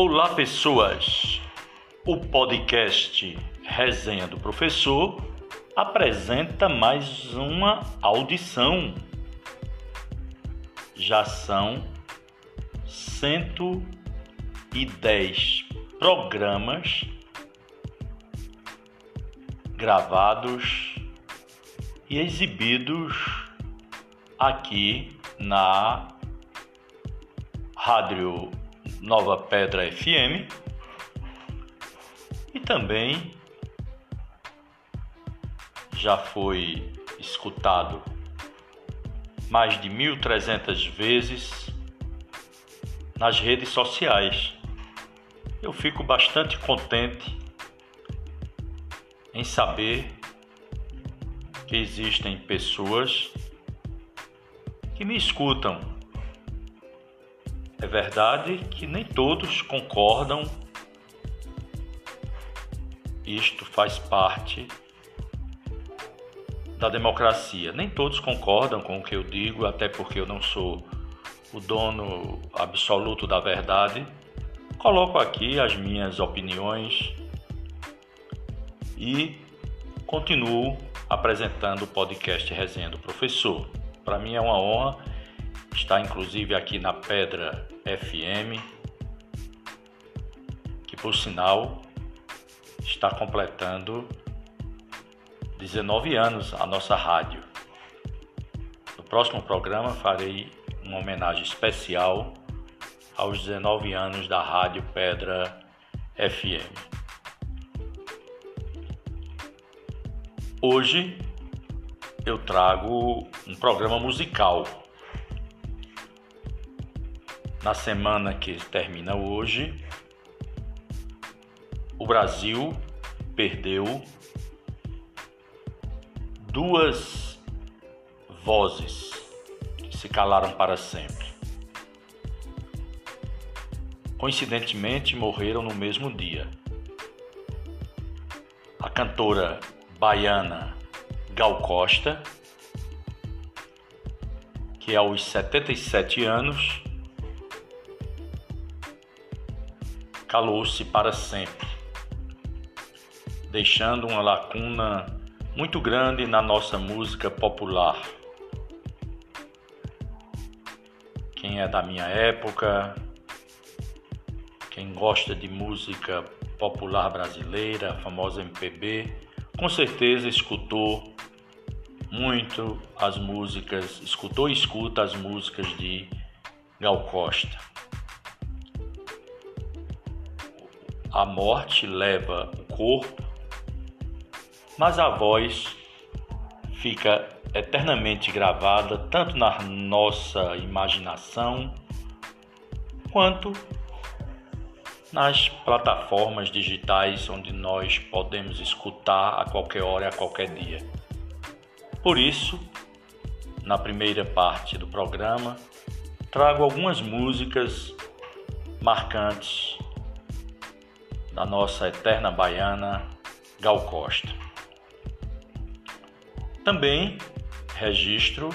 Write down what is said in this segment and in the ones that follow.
Olá, pessoas! O podcast Resenha do Professor apresenta mais uma audição. Já são 110 programas gravados e exibidos aqui na Rádio Nova Pedra FM e também já foi escutado mais de 1.300 vezes nas redes sociais. Eu fico bastante contente em saber que existem pessoas que me escutam é verdade que nem todos concordam. Isto faz parte da democracia. Nem todos concordam com o que eu digo, até porque eu não sou o dono absoluto da verdade. Coloco aqui as minhas opiniões e continuo apresentando o podcast Resenha do Professor. Para mim é uma honra Está inclusive aqui na Pedra FM, que por sinal está completando 19 anos a nossa rádio. No próximo programa farei uma homenagem especial aos 19 anos da Rádio Pedra FM. Hoje eu trago um programa musical na semana que termina hoje, o Brasil perdeu duas vozes que se calaram para sempre. Coincidentemente, morreram no mesmo dia. A cantora baiana Gal Costa, que aos 77 anos calou-se para sempre, deixando uma lacuna muito grande na nossa música popular. Quem é da minha época, quem gosta de música popular brasileira, a famosa MPB, com certeza escutou muito as músicas, escutou e escuta as músicas de Gal Costa. A morte leva o corpo, mas a voz fica eternamente gravada tanto na nossa imaginação quanto nas plataformas digitais onde nós podemos escutar a qualquer hora e a qualquer dia. Por isso, na primeira parte do programa, trago algumas músicas marcantes da nossa eterna baiana Gal Costa. Também registro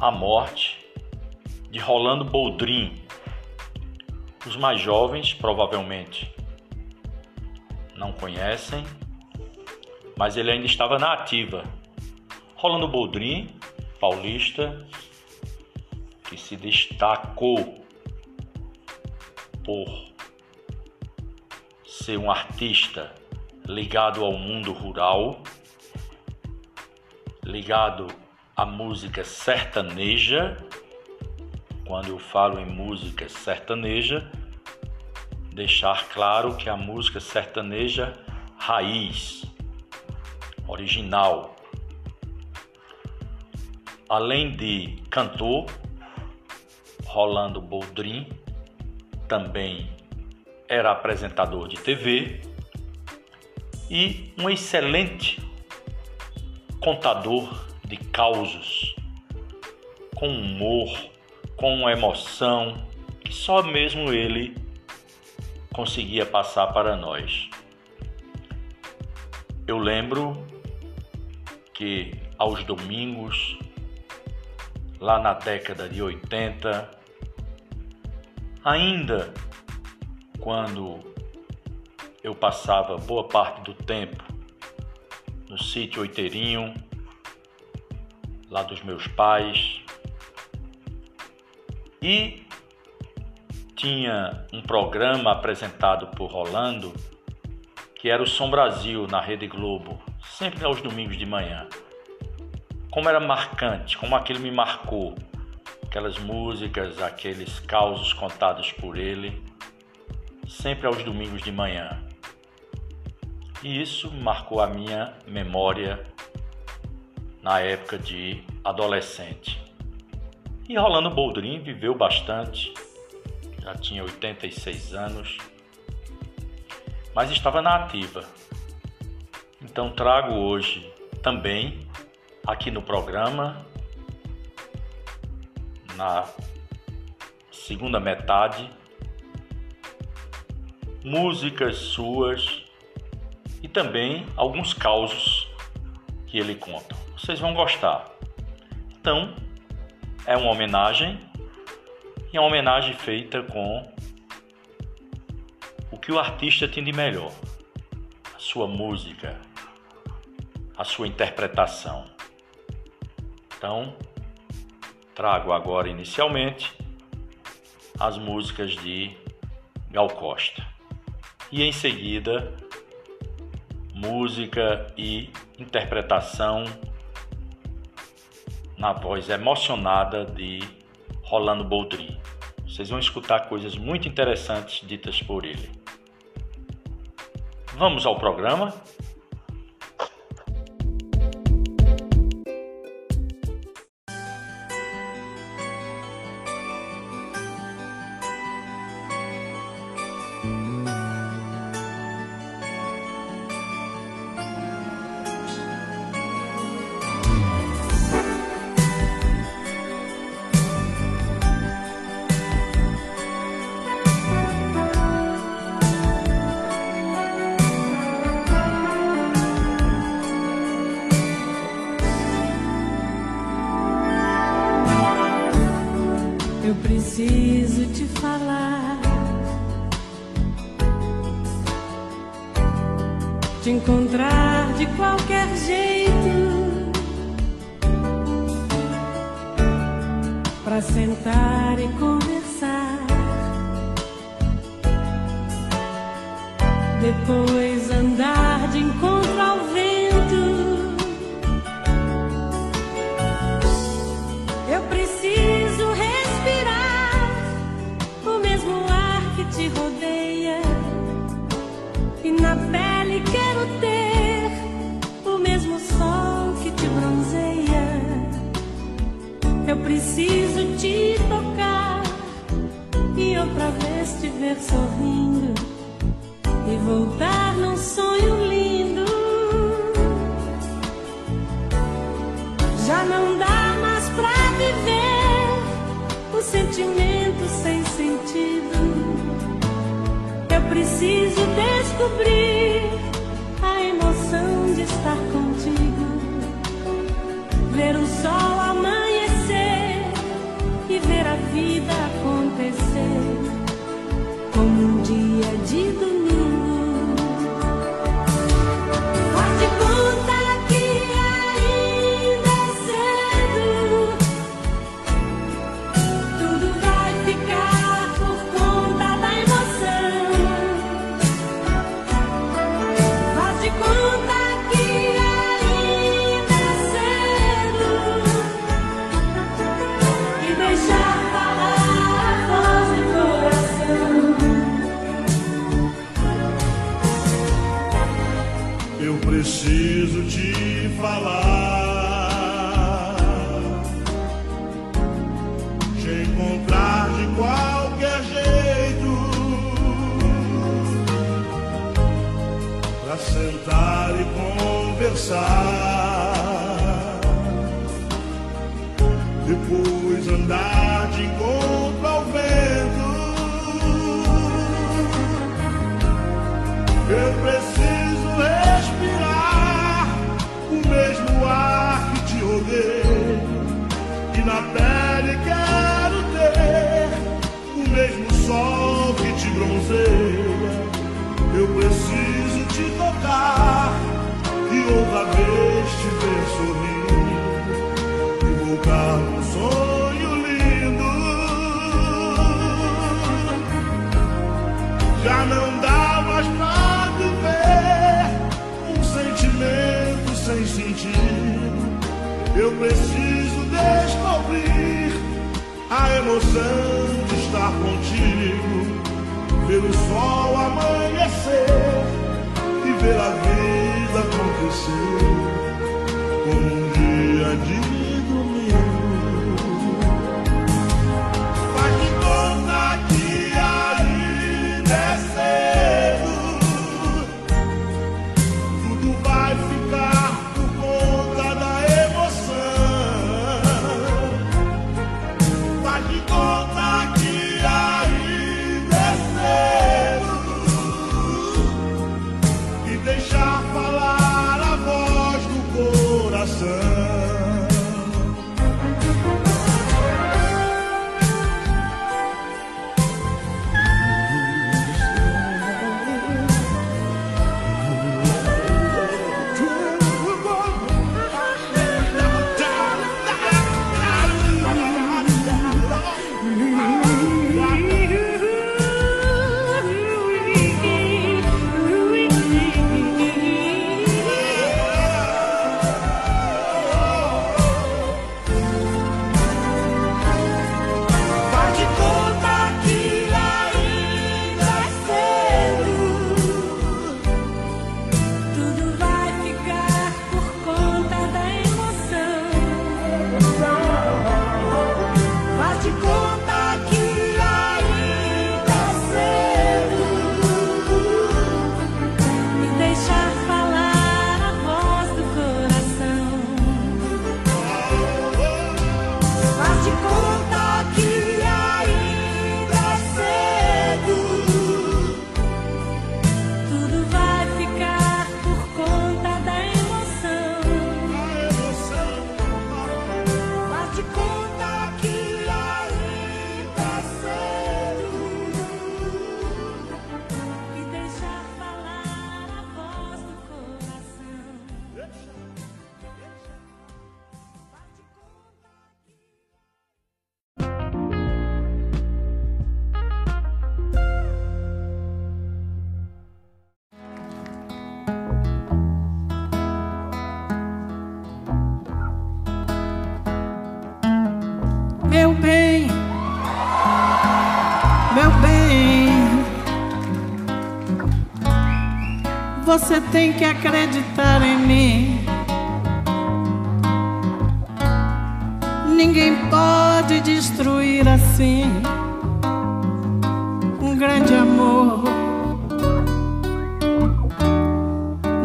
a morte de Rolando Boldrin. Os mais jovens provavelmente não conhecem, mas ele ainda estava na ativa. Rolando Boldrin, paulista, que se destacou por ser um artista ligado ao mundo rural, ligado à música sertaneja. Quando eu falo em música sertaneja, deixar claro que a música sertaneja raiz, original. Além de cantor, Rolando Boldrin, também era apresentador de TV e um excelente contador de causos, com humor, com emoção que só mesmo ele conseguia passar para nós. Eu lembro que aos domingos, lá na década de 80, ainda quando eu passava boa parte do tempo no sítio Oiteirinho, lá dos meus pais, e tinha um programa apresentado por Rolando que era o Som Brasil na Rede Globo, sempre aos domingos de manhã. Como era marcante, como aquilo me marcou, aquelas músicas, aqueles causos contados por ele, sempre aos domingos de manhã. E isso marcou a minha memória na época de adolescente. E Rolando Boldrin viveu bastante, já tinha 86 anos, mas estava na ativa. Então trago hoje também aqui no programa, na segunda metade, músicas suas e também alguns causos que ele conta. Vocês vão gostar. Então, é uma homenagem e é uma homenagem feita com o que o artista tem de melhor, a sua música, a sua interpretação. Então, trago agora inicialmente as músicas de Gal Costa e em seguida música e interpretação na voz emocionada de Rolando Boldrin. Vocês vão escutar coisas muito interessantes ditas por ele. Vamos ao programa? sentaré con Eu preciso descobrir a emoção de estar contigo, ver o sol. depois andar de encontro ao vento. Eu preciso respirar o mesmo ar que te rodeia e na pele quero ter o mesmo sol que te bronzeia. Eu preciso te tocar outra vez te ver sorrir voltar um sonho lindo. Já não dá mais pra viver um sentimento sem sentido. Eu preciso descobrir a emoção de estar contigo, ver o sol amanhecer e ver a vida acontecer como um dia de você tem que acreditar em mim. Ninguém pode destruir assim um grande amor.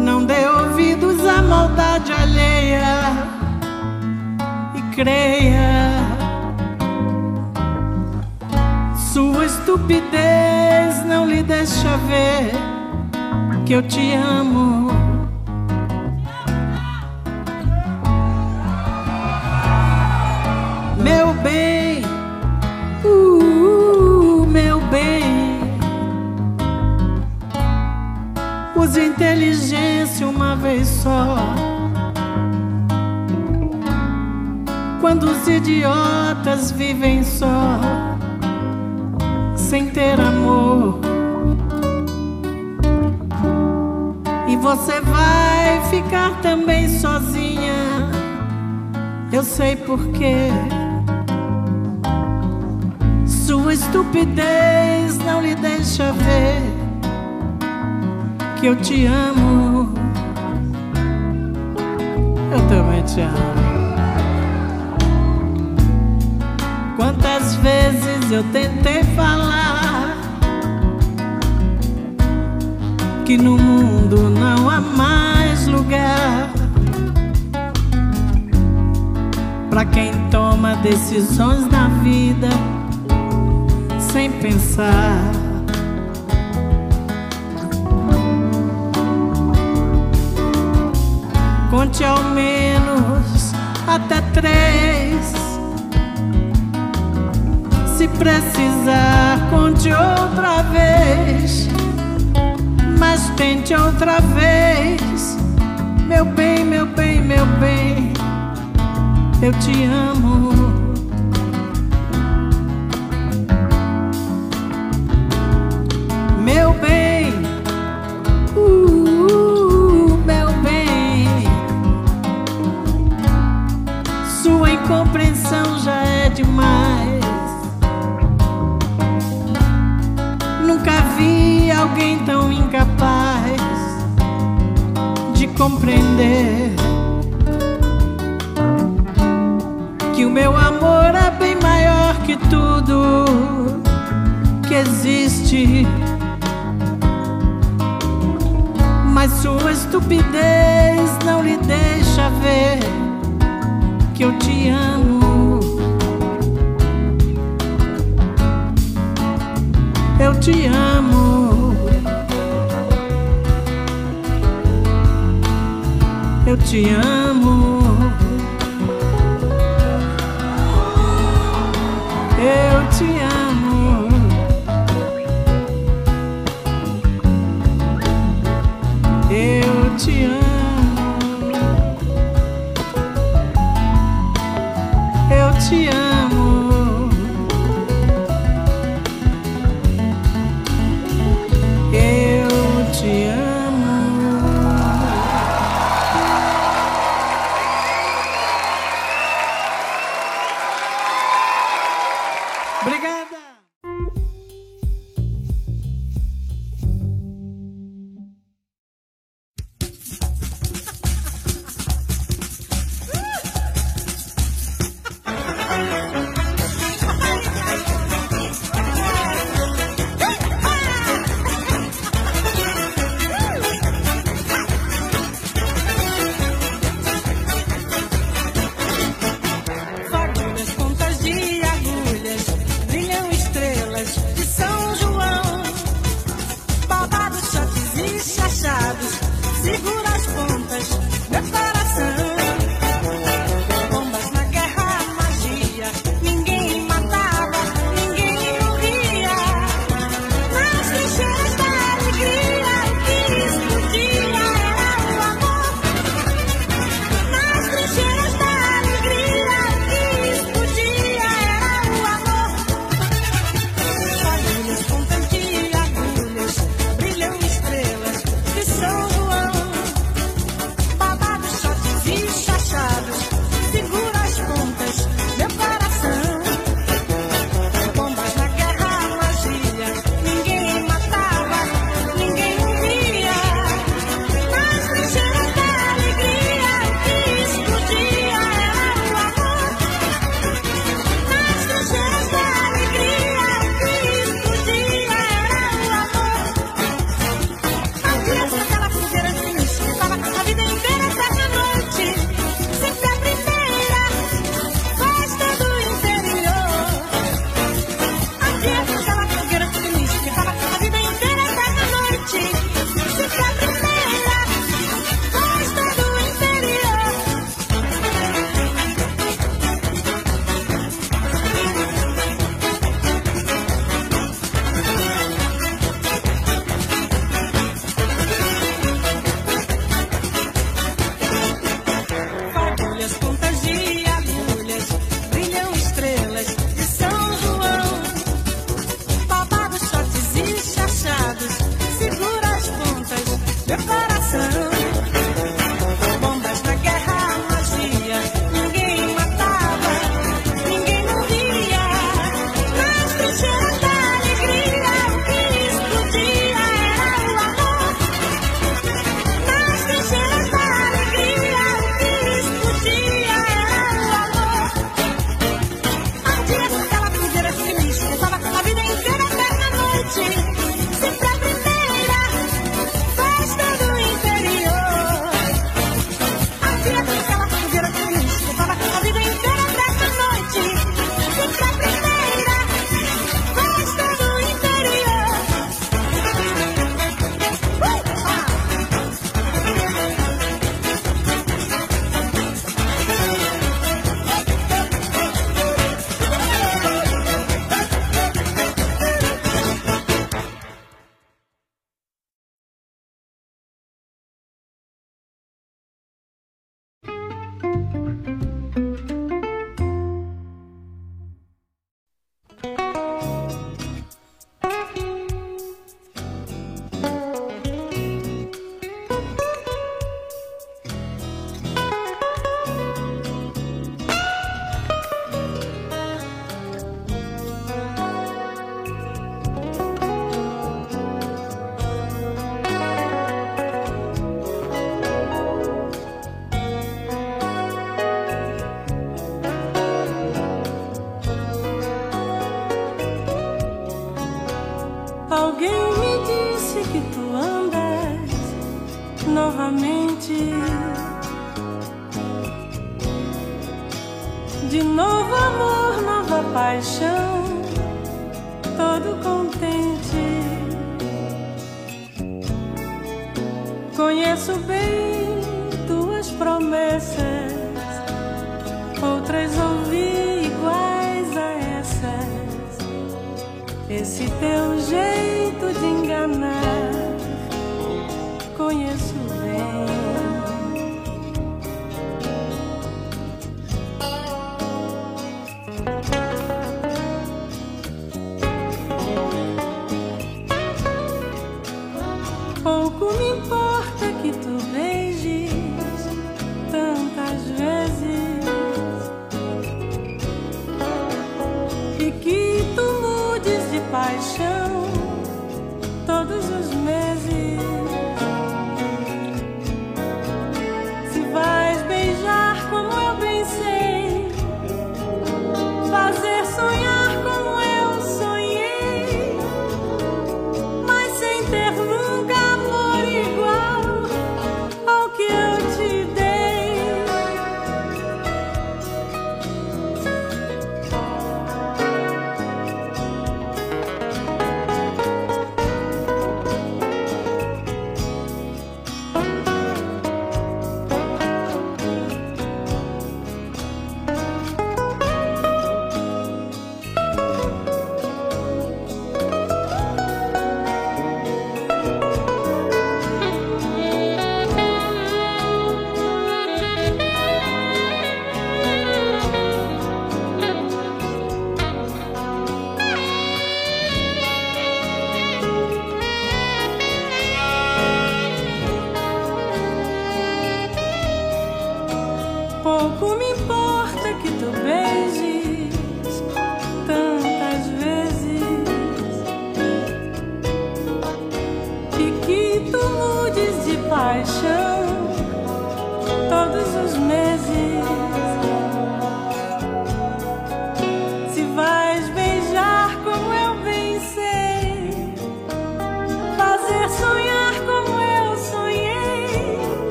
Não dê ouvidos à maldade alheia e creia. Sua estupidez não lhe deixa ver que eu te amo. Meu bem, uh, meu bem, use inteligência uma vez só. Quando os idiotas vivem só sem ter amor. Você vai ficar também sozinha. Eu sei porquê. Sua estupidez não lhe deixa ver que eu te amo. Eu também te amo. Quantas vezes eu tentei falar que no mundo não há mais lugar para quem toma decisões na vida sem pensar. Conte ao menos até três. Se precisar, conte outra vez. Mas tente outra vez. Meu bem, meu bem, meu bem. Eu te amo. Meu bem. Compreender que o meu amor é bem maior que tudo que existe. Mas sua estupidez não lhe deixa ver que eu te amo. Eu te amo. Eu te amo. Eu te amo.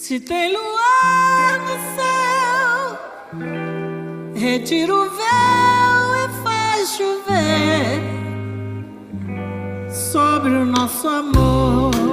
Se tem luar no céu, retira o véu e faz chover sobre o nosso amor.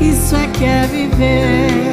Isso é que é viver.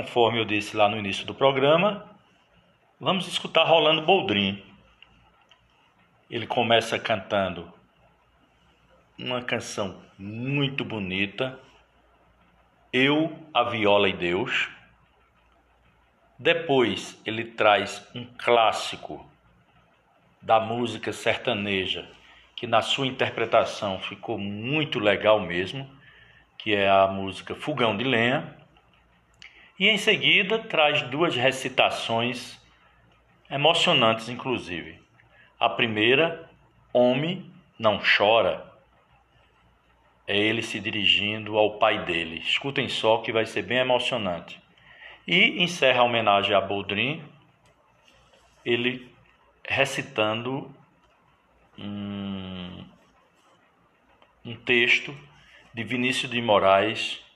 Conforme eu disse lá no início do programa, vamos escutar Rolando Boldrin. Ele começa cantando uma canção muito bonita, Eu, a Viola e Deus. Depois ele traz um clássico da música sertaneja, que na sua interpretação ficou muito legal mesmo, que é a música Fogão de Lenha. E em seguida traz duas recitações emocionantes, inclusive. A primeira, Homem não chora, é ele se dirigindo ao pai dele. Escutem só que vai ser bem emocionante. E encerra a homenagem a Boldrin, ele recitando um, um texto de Vinícius de Moraes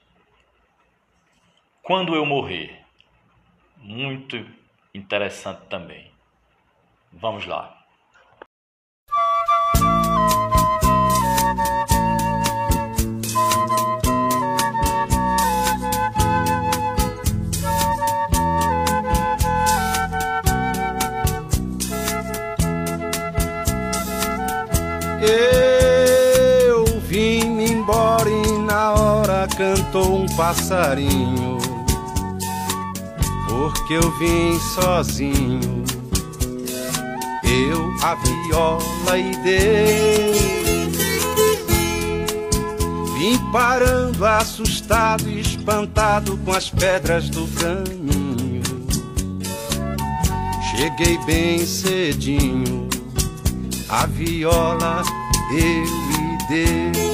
quando eu morrer. Muito interessante também. Vamos lá. Eu vim embora e na hora cantou um passarinho. Porque eu vim sozinho. Eu, a viola e Deus. Vim parando assustado e espantado com as pedras do caminho. Cheguei bem cedinho a viola eu e Deus.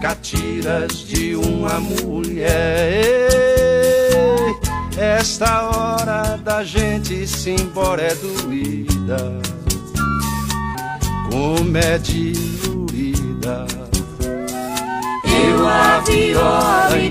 catiras de uma mulher. Esta hora da gente se embora é doída, como é diluída. Eu a viola e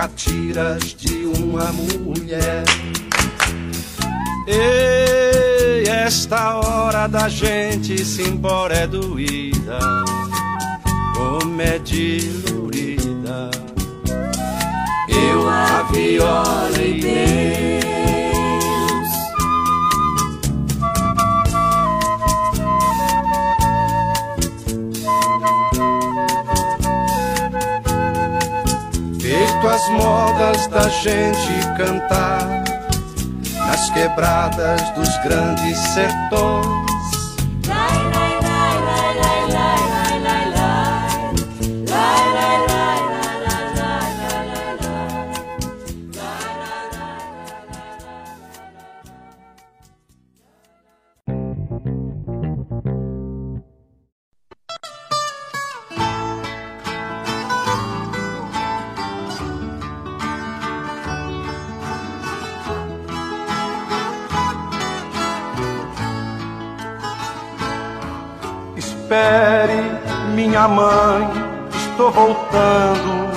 catiras de uma mulher. Ei, esta hora da gente se embora é doída, como é dilurida. Eu a viola Feito as modas da gente cantar nas quebradas dos grandes sertões. Espere, minha mãe, estou voltando.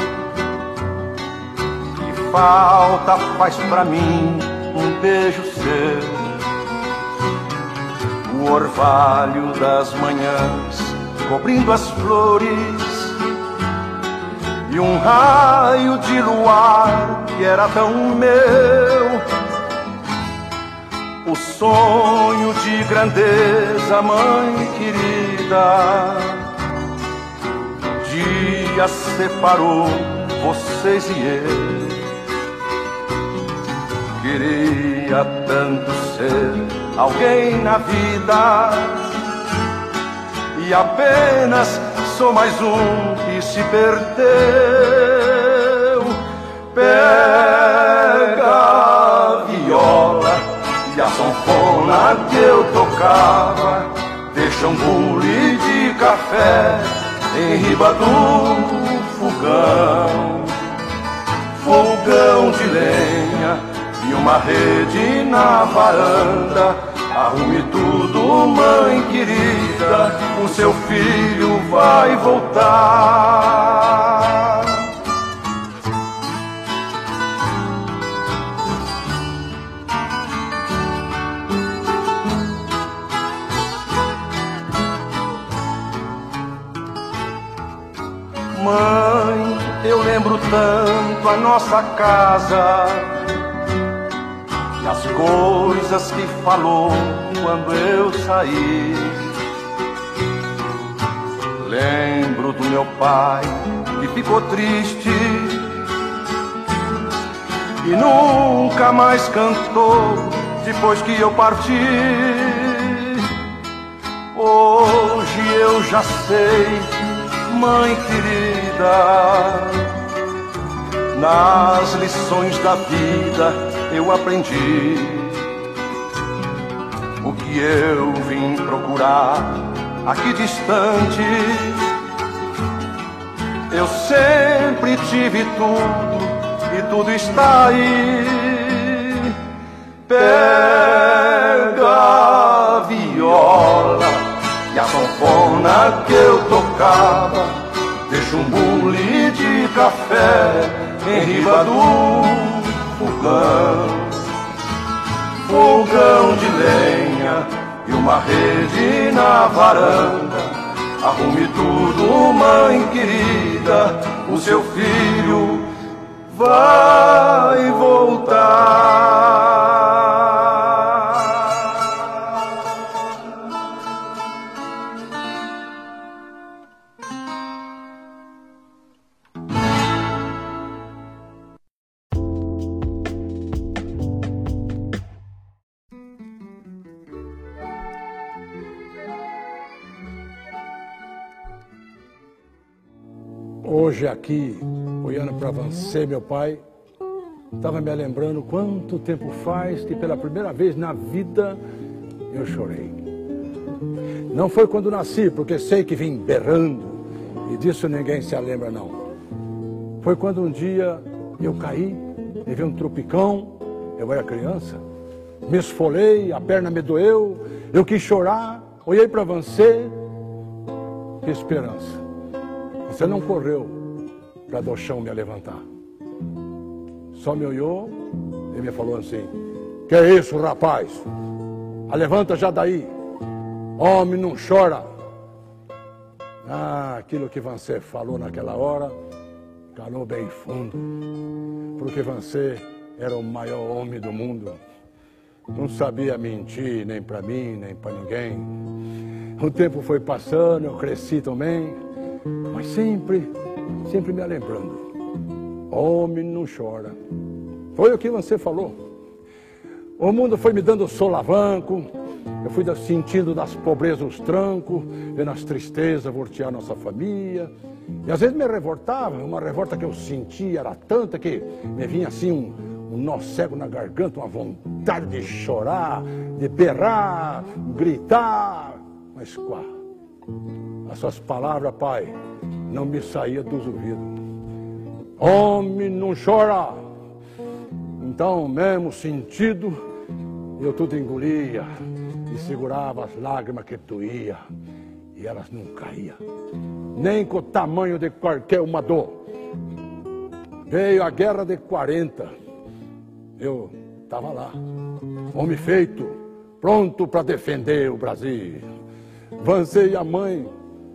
Que falta faz pra mim um beijo seu. O orvalho das manhãs cobrindo as flores. E um raio de luar que era tão meu. Sonho de grandeza, mãe querida. Dia separou vocês e eu. Queria tanto ser alguém na vida. E apenas sou mais um que se perdeu. Pega Deixa um bule de café em riba do fogão. Fogão de lenha e uma rede na varanda. Arrume tudo, mãe querida, o seu filho vai voltar Mãe, eu lembro tanto a nossa casa e as coisas que falou quando eu saí. Lembro do meu pai que ficou triste e nunca mais cantou depois que eu parti. Hoje eu já sei mãe querida. Nas lições da vida eu aprendi o que eu vim procurar aqui distante. Eu sempre tive tudo e tudo está aí. Pega a viola e a sanfona que eu tocava Deixa um bule de café em riba do fogão. Fogão de lenha e uma rede na varanda. Arrume tudo, mãe querida, o seu filho vai voltar Hoje aqui, olhando para você, meu pai, estava me lembrando quanto tempo faz que pela primeira vez na vida eu chorei. Não foi quando nasci, porque sei que vim berrando, e disso ninguém se lembra não. Foi quando um dia eu caí, levei um tropicão, eu era criança, me esfolei, a perna me doeu, eu quis chorar, olhei para você, esperança. Você não correu para do chão me levantar. Só me olhou e me falou assim: Que é isso, rapaz? A levanta já daí. Homem não chora. Ah, aquilo que você falou naquela hora calou bem fundo. Porque você era o maior homem do mundo. Não sabia mentir nem para mim, nem para ninguém. O tempo foi passando, eu cresci também, mas sempre, sempre me lembrando. Homem não chora. Foi o que você falou. O mundo foi me dando solavanco, eu fui sentindo das pobrezas os trancos, vendo as tristezas voltear nossa família. E às vezes me revoltava, uma revolta que eu sentia era tanta que me vinha assim um, um nó cego na garganta, uma vontade de chorar, de berrar, gritar. Mas quá, as suas palavras, pai, não me saíam dos ouvidos. Homem não chora. Então, mesmo sentido, eu tudo engolia e segurava as lágrimas que doía e elas não caíam, nem com o tamanho de qualquer uma dor. Veio a guerra de 40, eu estava lá, homem feito, pronto para defender o Brasil. Vancei a mãe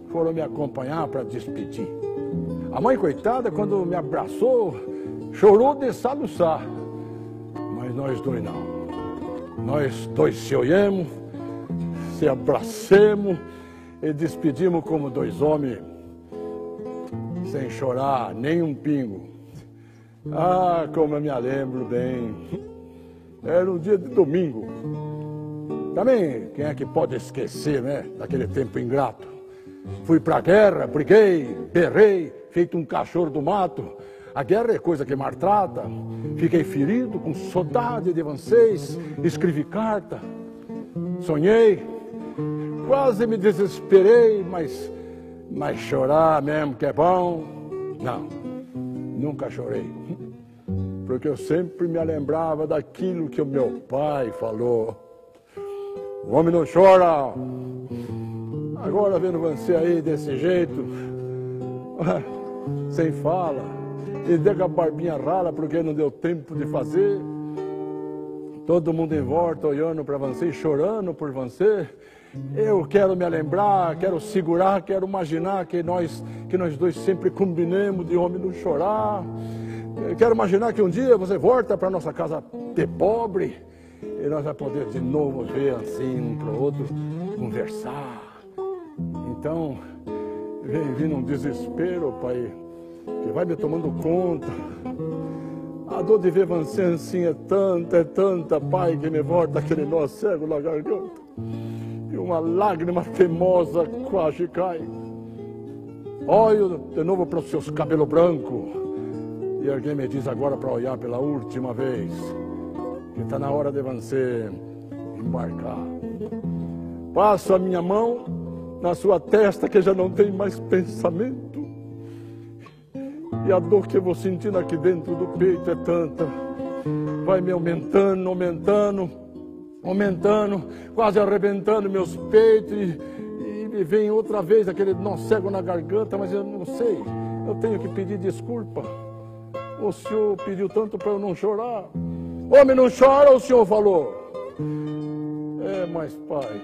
foram me acompanhar para despedir. A mãe, coitada, quando me abraçou, chorou de soluçar. Mas nós dois não. Nós dois se olhamos, se abracemos e despedimos como dois homens, sem chorar nem um pingo. Ah, como eu me lembro bem. Era um dia de domingo. Também, quem é que pode esquecer, né, daquele tempo ingrato? Fui pra guerra, briguei, berrei, feito um cachorro do mato. A guerra é coisa que maltrata. Fiquei ferido, com saudade de vocês, escrevi carta, sonhei, quase me desesperei, mas, mas chorar mesmo que é bom, não, nunca chorei. Porque eu sempre me lembrava daquilo que o meu pai falou. O homem não chora. Agora vendo você aí desse jeito, sem fala, e deu a barbinha rala porque não deu tempo de fazer. Todo mundo em volta olhando para você, chorando por você. Eu quero me lembrar, quero segurar, quero imaginar que nós, que nós dois sempre combinemos de homem não chorar. Eu quero imaginar que um dia você volta para nossa casa de pobre e nós vamos poder de novo ver assim um para o outro, conversar. Então, vem vindo um desespero, pai, que vai me tomando conta. A dor de ver você assim é tanta, é tanta, pai, que me volta aquele nó cego na garganta. E uma lágrima teimosa quase cai. Olho de novo para os seus cabelos brancos. E alguém me diz agora para olhar pela última vez que está na hora de você embarcar. Passo a minha mão na sua testa que já não tem mais pensamento. E a dor que eu vou sentindo aqui dentro do peito é tanta. Vai me aumentando, aumentando, aumentando, quase arrebentando meus peitos. E, me vem outra vez aquele nó cego na garganta, mas eu não sei. Eu tenho que pedir desculpa. O senhor pediu tanto para eu não chorar. Homem não chora, o senhor falou. É, mas pai,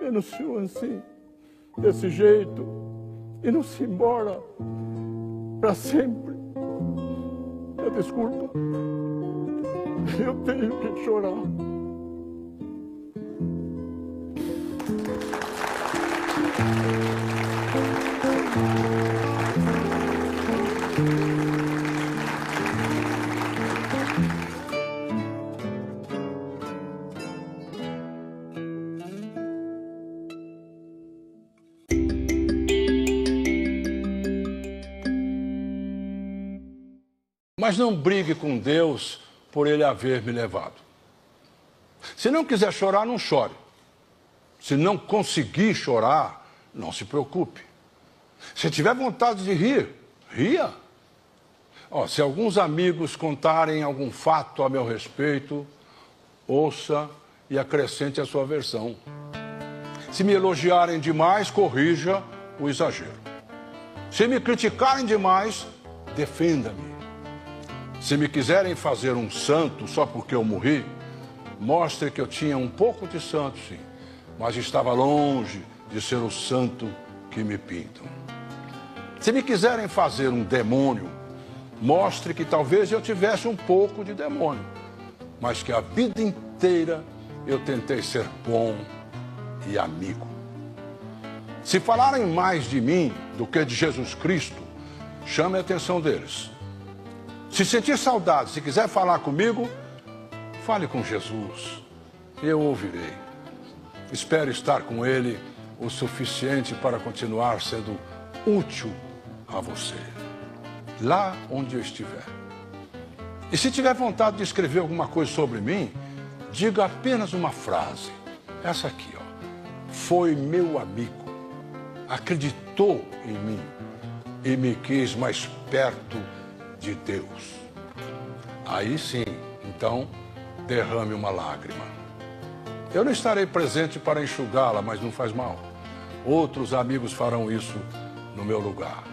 vendo o senhor assim, desse jeito, e não se embora para sempre. Eu desculpa. Eu tenho que chorar. Mas não brigue com Deus por ele haver me levado. Se não quiser chorar, não chore. Se não conseguir chorar, não se preocupe. Se tiver vontade de rir, ria. Se alguns amigos contarem algum fato a meu respeito, ouça e acrescente a sua versão. Se me elogiarem demais, corrija o exagero. Se me criticarem demais, defenda-me. Se me quiserem fazer um santo só porque eu morri, mostre que eu tinha um pouco de santo, sim, mas estava longe de ser o santo que me pintam. Se me quiserem fazer um demônio, mostre que talvez eu tivesse um pouco de demônio, mas que a vida inteira eu tentei ser bom e amigo. Se falarem mais de mim do que de Jesus Cristo, chame a atenção deles. Se sentir saudade, se quiser falar comigo, fale com Jesus. Eu ouvirei. Espero estar com Ele o suficiente para continuar sendo útil a você, lá onde eu estiver. E se tiver vontade de escrever alguma coisa sobre mim, diga apenas uma frase. Essa aqui, ó. Foi meu amigo, acreditou em mim e me quis mais perto de Deus. Aí sim, então, derrame uma lágrima. Eu não estarei presente para enxugá-la, mas não faz mal. Outros amigos farão isso no meu lugar.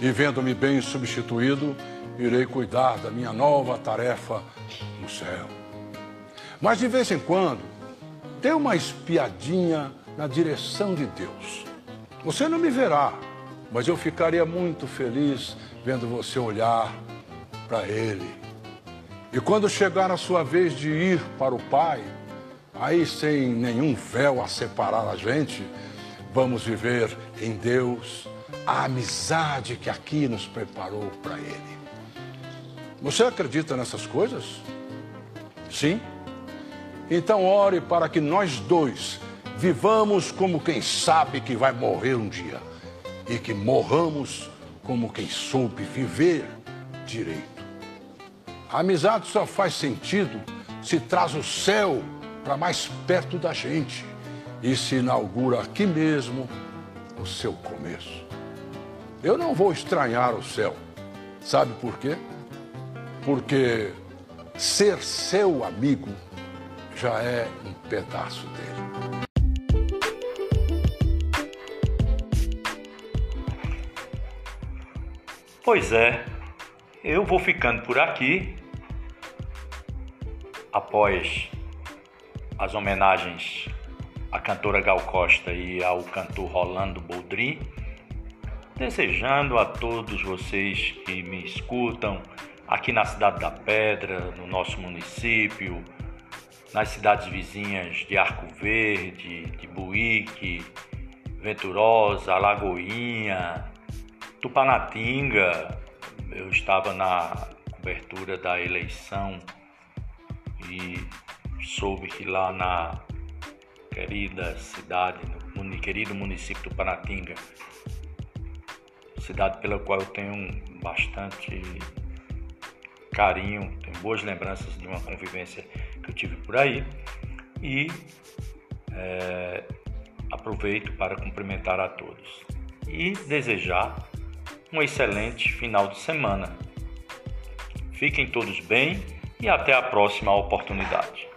E vendo-me bem substituído, irei cuidar da minha nova tarefa no céu. Mas de vez em quando, dê uma espiadinha na direção de Deus. Você não me verá, mas eu ficaria muito feliz vendo você olhar para Ele. E quando chegar a sua vez de ir para o Pai, aí sem nenhum véu a separar a gente, vamos viver em Deus a amizade que aqui nos preparou para Ele. Você acredita nessas coisas? Sim? Então ore para que nós dois vivamos como quem sabe que vai morrer um dia e que morramos como quem soube viver direito. A amizade só faz sentido se traz o céu para mais perto da gente e se inaugura aqui mesmo o seu começo. Eu não vou estranhar o céu. Sabe por quê? Porque ser seu amigo já é um pedaço dele. Pois é, eu vou ficando por aqui. Após as homenagens à cantora Gal Costa e ao cantor Rolando Boldrin, desejando a todos vocês que me escutam aqui na Cidade da Pedra, no nosso município, nas cidades vizinhas de Arco Verde, de Buíque, Venturosa, Alagoinha, Tupanatinga. Eu estava na cobertura da eleição e soube que lá na querida cidade, no querido município do Tupanatinga, cidade pela qual eu tenho bastante carinho, tenho boas lembranças de uma convivência que eu tive por aí e é, aproveito para cumprimentar a todos e desejar um excelente final de semana. Fiquem todos bem e até a próxima oportunidade.